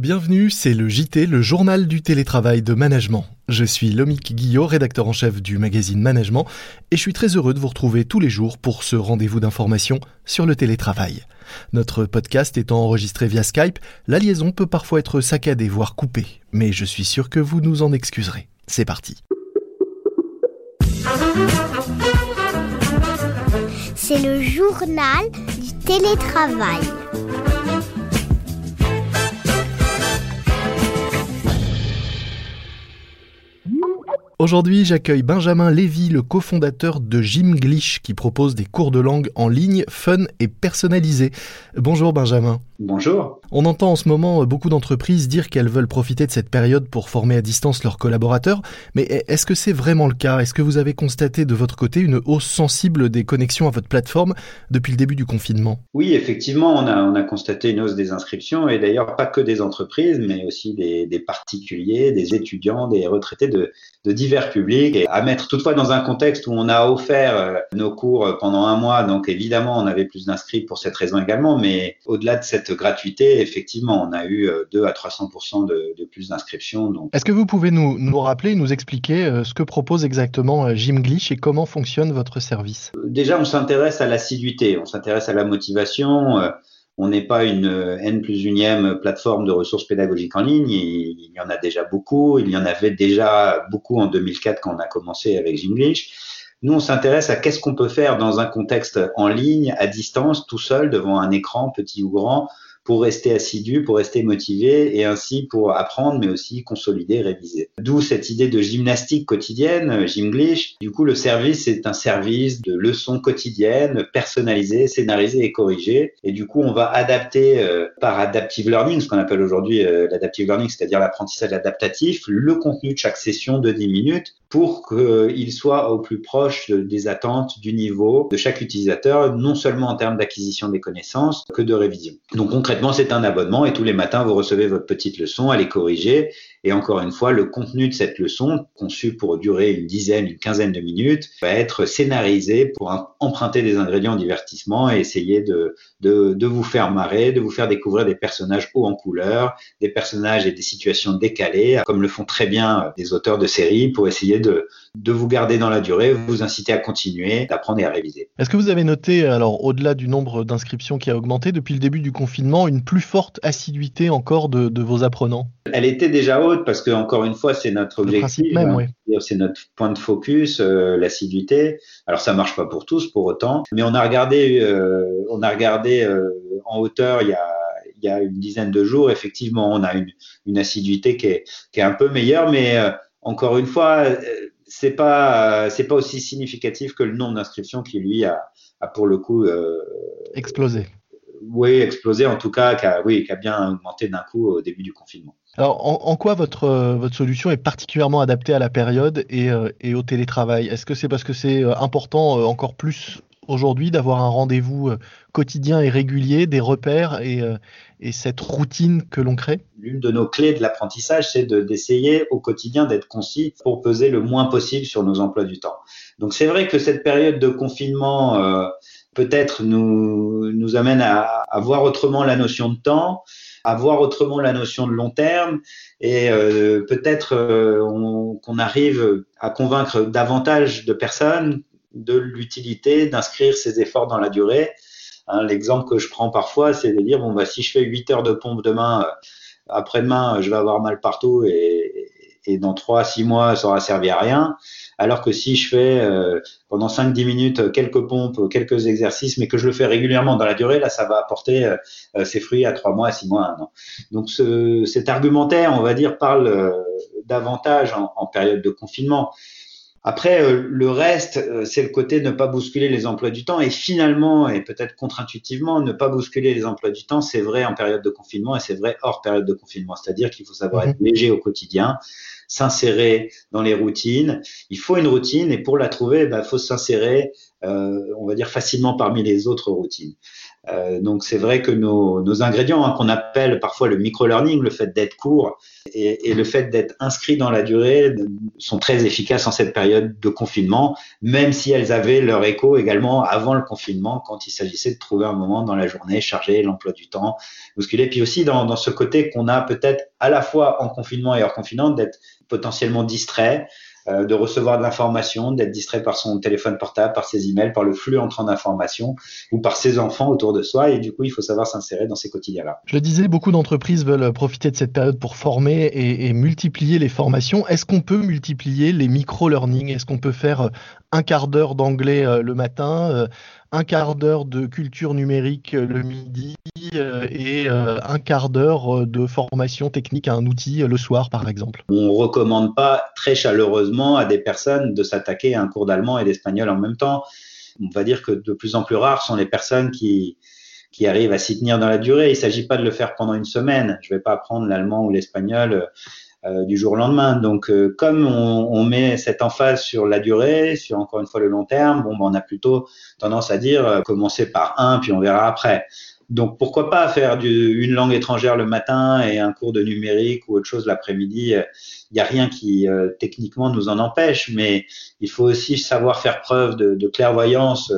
Bienvenue, c'est le JT, le journal du télétravail de management. Je suis Lomique Guillot, rédacteur en chef du magazine Management, et je suis très heureux de vous retrouver tous les jours pour ce rendez-vous d'information sur le télétravail. Notre podcast étant enregistré via Skype, la liaison peut parfois être saccadée, voire coupée, mais je suis sûr que vous nous en excuserez. C'est parti. C'est le journal du télétravail. Aujourd'hui, j'accueille Benjamin Lévy, le cofondateur de Gymglish, qui propose des cours de langue en ligne fun et personnalisés. Bonjour Benjamin. Bonjour. On entend en ce moment beaucoup d'entreprises dire qu'elles veulent profiter de cette période pour former à distance leurs collaborateurs, mais est-ce que c'est vraiment le cas? Est-ce que vous avez constaté de votre côté une hausse sensible des connexions à votre plateforme depuis le début du confinement? Oui, effectivement, on a, on a constaté une hausse des inscriptions, et d'ailleurs pas que des entreprises, mais aussi des, des particuliers, des étudiants, des retraités de, de divers publics, et à mettre toutefois dans un contexte où on a offert euh, nos cours pendant un mois, donc évidemment on avait plus d'inscrits pour cette raison également, mais au-delà de cette gratuité, effectivement, on a eu 2 euh, à 300 de, de plus d'inscriptions. Est-ce que vous pouvez nous, nous rappeler, nous expliquer euh, ce que propose exactement euh, et comment fonctionne votre service? Déjà, on s'intéresse à l'assiduité, on s'intéresse à la motivation. On n'est pas une N plus unième plateforme de ressources pédagogiques en ligne. Il, y en a déjà beaucoup. Il y en avait déjà beaucoup en 2004 quand on a commencé avec Gymglish. Nous, on s'intéresse à qu'est-ce qu'on peut faire dans un contexte en ligne, à distance, tout seul, devant un écran, petit ou grand, pour rester assidu, pour rester motivé et ainsi pour apprendre, mais aussi consolider, réviser. D'où cette idée de gymnastique quotidienne, Gymglish. Du coup, le service est un service de leçons quotidiennes, personnalisées, scénarisées et corrigées. Et du coup, on va adapter euh, par adaptive learning, ce qu'on appelle aujourd'hui euh, l'adaptive learning, c'est-à-dire l'apprentissage adaptatif, le contenu de chaque session de 10 minutes pour qu'il soit au plus proche des attentes du niveau de chaque utilisateur, non seulement en termes d'acquisition des connaissances que de révision. Donc concrètement, c'est un abonnement et tous les matins, vous recevez votre petite leçon, elle est corrigée et encore une fois, le contenu de cette leçon, conçu pour durer une dizaine, une quinzaine de minutes, va être scénarisé pour emprunter des ingrédients divertissement et essayer de, vous faire marrer, de vous faire découvrir des personnages hauts en couleur, des personnages et des situations décalées, comme le font très bien des auteurs de séries, pour essayer de, vous garder dans la durée, vous inciter à continuer, d'apprendre et à réviser. Est-ce que vous avez noté, alors au-delà du nombre d'inscriptions qui a augmenté depuis le début du confinement, une plus forte assiduité encore de vos apprenants? Elle était déjà haute parce que encore une fois, c'est notre objectif, hein. c'est notre point de focus, euh, l'assiduité. Alors ça marche pas pour tous, pour autant, mais on a regardé, euh, on a regardé euh, en hauteur il y a il y a une dizaine de jours, effectivement, on a une, une assiduité qui est, qui est un peu meilleure, mais encore une fois, c'est pas c'est pas aussi significatif que le nombre d'inscriptions qui lui a, a pour le coup explosé oui, explosé en tout cas, qui a, oui, qui a bien augmenté d'un coup au début du confinement. Alors, en, quoi votre, euh, votre solution est particulièrement adaptée à la période et, euh, et au télétravail? Est-ce que c'est parce que c'est euh, important encore plus aujourd'hui d'avoir un rendez-vous quotidien et régulier, des repères et, et cette routine que l'on crée? L'une de nos clés de l'apprentissage, c'est d'essayer au quotidien d'être concis pour peser le moins possible sur nos emplois du temps. Donc c'est vrai que cette période de confinement peut-être nous, nous amène à, à, voir autrement la notion de temps, à voir autrement la notion de long terme et euh, peut-être euh, qu'on arrive à convaincre davantage de personnes de l'utilité d'inscrire ces efforts dans la durée. Hein, L'exemple que je prends parfois, c'est de dire, bon, bah, si je fais 8 heures de pompe demain, après-demain, je vais avoir mal partout et, et dans 3 six mois, ça aura servi à rien. Alors que si je fais euh, pendant 5-10 minutes quelques pompes, quelques exercices, mais que je le fais régulièrement dans la durée, là, ça va apporter euh, ses fruits à 3 mois, 6 mois, 1 an. Donc ce, cet argumentaire, on va dire, parle euh, davantage en, en, période de confinement. Après, le reste, c'est le côté ne pas bousculer les emplois du temps. Et finalement, et peut-être contre-intuitivement, ne pas bousculer les emplois du temps, c'est vrai en période de confinement et c'est vrai hors période de confinement. C'est-à-dire qu'il faut savoir mmh. être léger au quotidien, s'insérer dans les routines. Il faut une routine et pour la trouver, il bah, faut s'insérer on va dire facilement parmi les autres routines. Euh, donc c'est vrai que nos, nos ingrédients, hein, qu'on appelle parfois le micro-learning, le fait d'être court et, et, le fait d'être inscrit dans la durée, sont très efficaces en cette période de confinement, même si elles avaient leur écho également avant le confinement, quand il s'agissait de trouver un moment dans la journée, charger l'emploi du temps, bousculer, puis aussi dans, dans ce côté qu'on a peut-être à la fois en confinement et hors confinement, d'être potentiellement distrait, euh, de recevoir de l'information, d'être distrait par son téléphone portable, par ses emails, par le flux entrant d'informations ou par ses enfants autour de soi. Et du coup, il faut savoir s'insérer dans ces quotidiens-là. Je le disais, beaucoup d'entreprises veulent profiter de cette période pour former et, et multiplier les formations. Est-ce qu'on peut multiplier les micro-learning? Est-ce qu'on peut faire un quart d'heure d'anglais euh, le matin, euh, un quart d'heure de culture numérique le midi et un quart d'heure de formation technique à un outil le soir, par exemple On ne recommande pas très chaleureusement à des personnes de s'attaquer à un cours d'allemand et d'espagnol en même temps. On va dire que de plus en plus rares sont les personnes qui, qui arrivent à s'y tenir dans la durée. Il ne s'agit pas de le faire pendant une semaine. Je ne vais pas apprendre l'allemand ou l'espagnol euh, du jour au lendemain. Donc, euh, comme on, on, met cette emphase sur la durée, sur encore une fois le long terme, bon, ben, on a plutôt tendance à dire euh, commencer par un, puis on verra après. Donc pourquoi pas faire du, une langue étrangère le matin et un cours de numérique ou autre chose l'après-midi. Il n'y a rien qui techniquement nous en empêche, mais il faut aussi savoir faire preuve de, de clairvoyance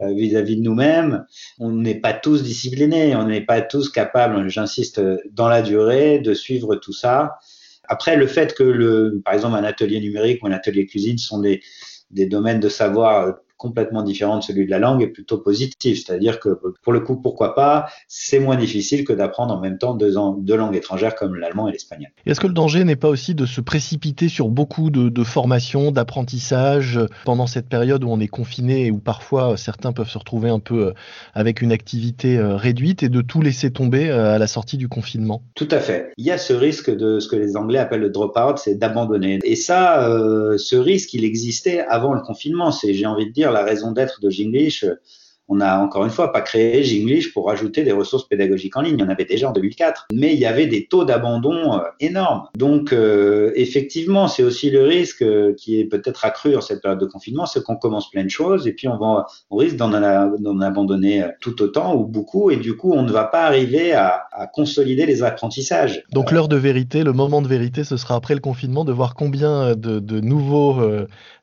vis-à-vis de nous-mêmes. On n'est pas tous disciplinés, on n'est pas tous capables, j'insiste, dans la durée, de suivre tout ça. Après, le fait que, le, par exemple, un atelier numérique ou un atelier cuisine sont des, des domaines de savoir complètement différent de celui de la langue est plutôt positif. C'est-à-dire que pour le coup, pourquoi pas, c'est moins difficile que d'apprendre en même temps deux, deux langues étrangères comme l'allemand et l'espagnol. Est-ce que le danger n'est pas aussi de se précipiter sur beaucoup de, de formations, d'apprentissage pendant cette période où on est confiné et où parfois certains peuvent se retrouver un peu euh, avec une activité euh, réduite et de tout laisser tomber euh, à la sortie du confinement? Tout à fait. Il y a ce risque de ce que les Anglais appellent le drop-out, c'est d'abandonner. Et ça, euh, ce risque, il existait avant le confinement. C'est, j'ai envie de dire, la raison d'être de Jinglish on n'a encore une fois pas créé Jinglish pour ajouter des ressources pédagogiques en ligne. Il y en avait déjà en 2004, mais il y avait des taux d'abandon euh, énormes. Donc euh, effectivement, c'est aussi le risque euh, qui est peut-être accru en cette période de confinement, c'est qu'on commence plein de choses et puis on va on risque d'en abandonner tout autant ou beaucoup et du coup on ne va pas arriver à, consolider les apprentissages. Donc l'heure de vérité, le moment de vérité, ce sera après le confinement de voir combien de, nouveaux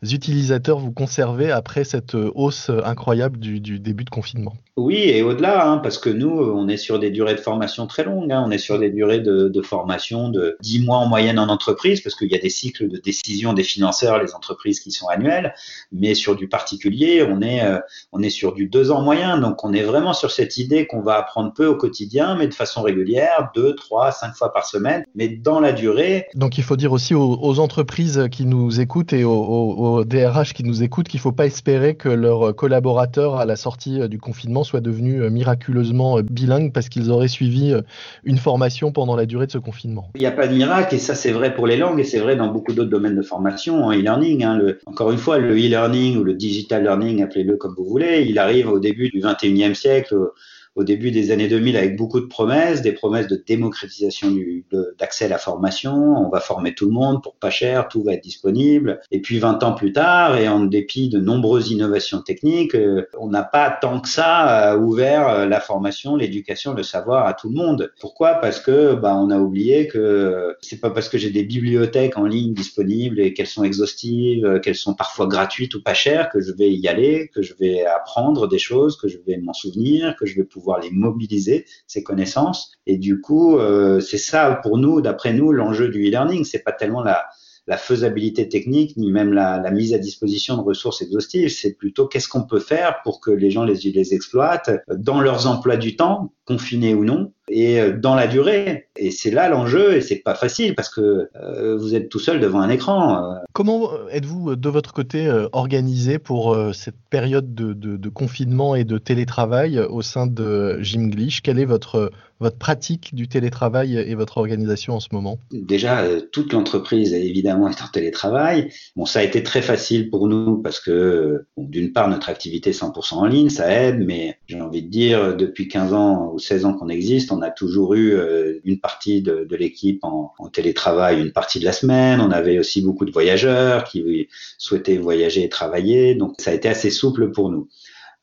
utilisateurs vous conservez après cette hausse incroyable du, du début de confinement. Oui, et au-delà, hein, parce que nous, on est sur des durées de formation très longues. Hein, on est sur des durées de, de, formation de 10 mois en moyenne en entreprise, parce qu'il y a des cycles de décision des financeurs, les entreprises qui sont annuelles. Mais sur du particulier, on est, euh, on est sur du 2 ans moyen. Donc, on est vraiment sur cette idée qu'on va apprendre peu au quotidien, mais de façon régulière, 2, 3, 5 fois par semaine, mais dans la durée. Donc, il faut dire aussi aux, aux entreprises qui nous écoutent et aux, aux, aux DRH qui nous écoutent qu'il ne faut pas espérer que leurs collaborateurs, à la sortie du confinement, soient devenus euh, miraculeusement euh, bilingues parce qu'ils auraient suivi euh, une formation pendant la durée de ce confinement. Il n'y a pas de miracle et ça c'est vrai pour les langues et c'est vrai dans beaucoup d'autres domaines de formation en e-learning. Hein, encore une fois, le e-learning ou le digital learning, appelez-le comme vous voulez, il arrive au début du 21e siècle au début des années 2000 avec beaucoup de promesses, des promesses de démocratisation d'accès à la formation. On va former tout le monde pour pas cher, tout va être disponible. Et puis 20 ans plus tard, et en dépit de nombreuses innovations techniques, euh, on n'a pas tant que ça euh, ouvert euh, la formation, l'éducation, le savoir à tout le monde. Pourquoi? Parce que bah, on a oublié que c'est pas parce que j'ai des bibliothèques en ligne disponibles et qu'elles sont exhaustives, qu'elles sont parfois gratuites ou pas chères que je vais y aller, que je vais apprendre des choses, que je vais m'en souvenir, que je vais pouvoir pouvoir les mobiliser, ces connaissances. Et du coup, euh, c'est ça pour nous, d'après nous, l'enjeu du e-learning. C'est pas tellement la, faisabilité technique ni même la, la, mise à disposition de ressources exhaustives. C'est plutôt qu'est-ce qu'on peut faire pour que les gens les, les exploitent dans leurs emplois du temps, confinés ou non, et euh, dans la durée. Et c'est là l'enjeu, et c'est pas facile parce que euh, vous êtes tout seul devant un écran. Comment êtes-vous de votre côté euh, organisé pour euh, cette période de, de, de, confinement et de télétravail au sein de Gymglish Quelle est votre votre pratique du télétravail et votre organisation en ce moment? Déjà, euh, toute l'entreprise évidemment est en télétravail. Bon, ça a été très facile pour nous parce que bon, d'une part notre activité 100% en ligne, ça aide, mais j'ai envie de dire depuis 15 ans ou 16 ans qu'on existe, on a toujours eu euh, une partie de, l'équipe en, télétravail, une partie de la semaine. On avait aussi beaucoup de voyageurs qui souhaitaient voyager et travailler. Donc ça a été assez souple pour nous.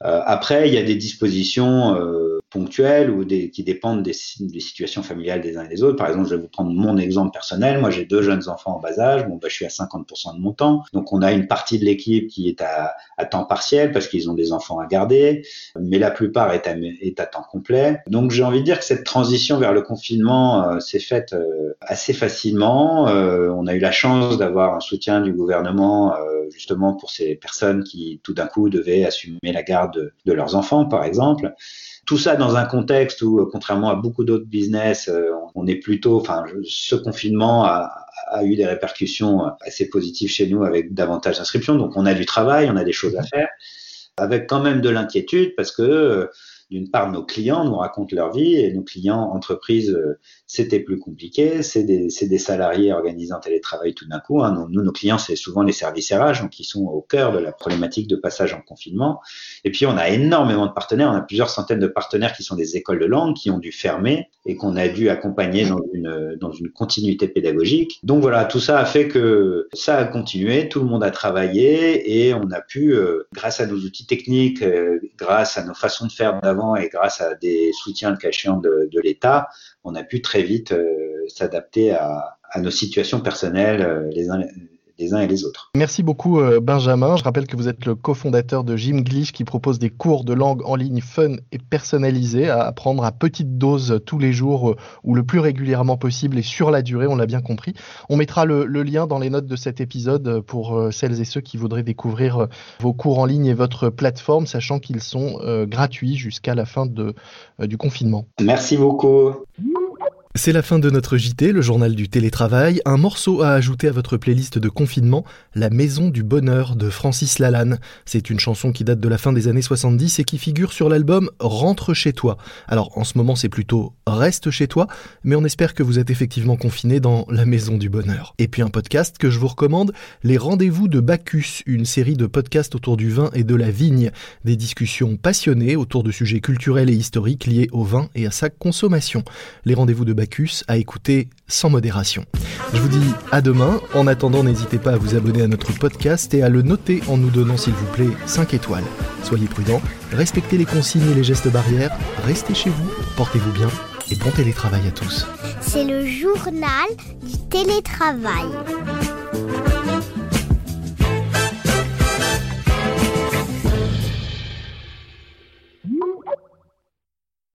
Euh, après, il y a des dispositions euh, ponctuelles ou des, qui dépendent des, des, situations familiales des uns et des autres. Par exemple, je vais vous prendre mon exemple personnel. Moi, j'ai deux jeunes enfants en bas âge. Bon, bah, je suis à 50% de mon temps. Donc, on a une partie de l'équipe qui est à, à temps partiel parce qu'ils ont des enfants à garder, mais la plupart est à, est à temps complet. Donc, j'ai envie de dire que cette transition vers le confinement euh, s'est faite euh, assez facilement. Euh, on a eu la chance d'avoir un soutien du gouvernement justement pour ces personnes qui tout d'un coup devaient assumer la garde de, leurs enfants, par exemple. Tout ça dans un contexte où, euh, contrairement à beaucoup d'autres business, euh, on est plutôt, enfin, ce confinement a, a, eu des répercussions euh, assez positives chez nous avec davantage d'inscriptions. Donc, on a du travail, on a des choses à faire, avec quand même de l'inquiétude parce que d'une part, nos clients nous racontent leur vie et nos clients entreprises, euh, c'était plus compliqué. C'est des, des, salariés organisés en télétravail tout d'un coup. Hein. Nous, nos clients, c'est souvent les services RH, donc qui sont au cœur de la problématique de passage en confinement. Et puis, on a énormément de partenaires. On a plusieurs centaines de partenaires qui sont des écoles de langue qui ont dû fermer et qu'on a dû accompagner dans une, dans une continuité pédagogique. Donc voilà, tout ça a fait que ça a continué, tout le monde a travaillé et on a pu, euh, grâce à nos outils techniques, euh, grâce à nos façons de faire et grâce à des soutiens de cachant de, l'État, on a pu très vite euh, s'adapter à, nos situations personnelles euh, les uns et les autres. Merci beaucoup euh, Benjamin. Je rappelle que vous êtes le cofondateur de Gymglish qui propose des cours de langue en ligne fun et personnalisés à apprendre à petite dose tous les jours euh, ou le plus régulièrement possible et sur la durée, on l'a bien compris. On mettra le, le, lien dans les notes de cet épisode pour euh, celles et ceux qui voudraient découvrir vos cours en ligne et votre plateforme, sachant qu'ils sont gratuits jusqu'à la fin de, du confinement. Merci beaucoup. C'est la fin de notre JT, le journal du télétravail. Un morceau à ajouter à votre playlist de confinement, La Maison du Bonheur de Francis Lalanne. C'est une chanson qui date de la fin des années 70 et qui figure sur l'album Rentre chez toi. Alors en ce moment c'est plutôt Reste chez toi, mais on espère que vous êtes effectivement confiné dans La Maison du Bonheur. Et puis un podcast que je vous recommande, Les Rendez-vous de Bacchus, une série de podcasts autour du vin et de la vigne. Des discussions passionnées autour de sujets culturels et historiques liés au vin et à sa consommation. Les Rendez-vous de À écouter sans modération. Je vous dis à demain. En attendant, n'hésitez pas à vous abonner à notre podcast et à le noter en nous donnant, s'il vous plaît, 5 étoiles. Soyez prudents, respectez les consignes et les gestes barrières, restez chez vous, portez-vous bien et bon télétravail à tous. C'est le journal du télétravail.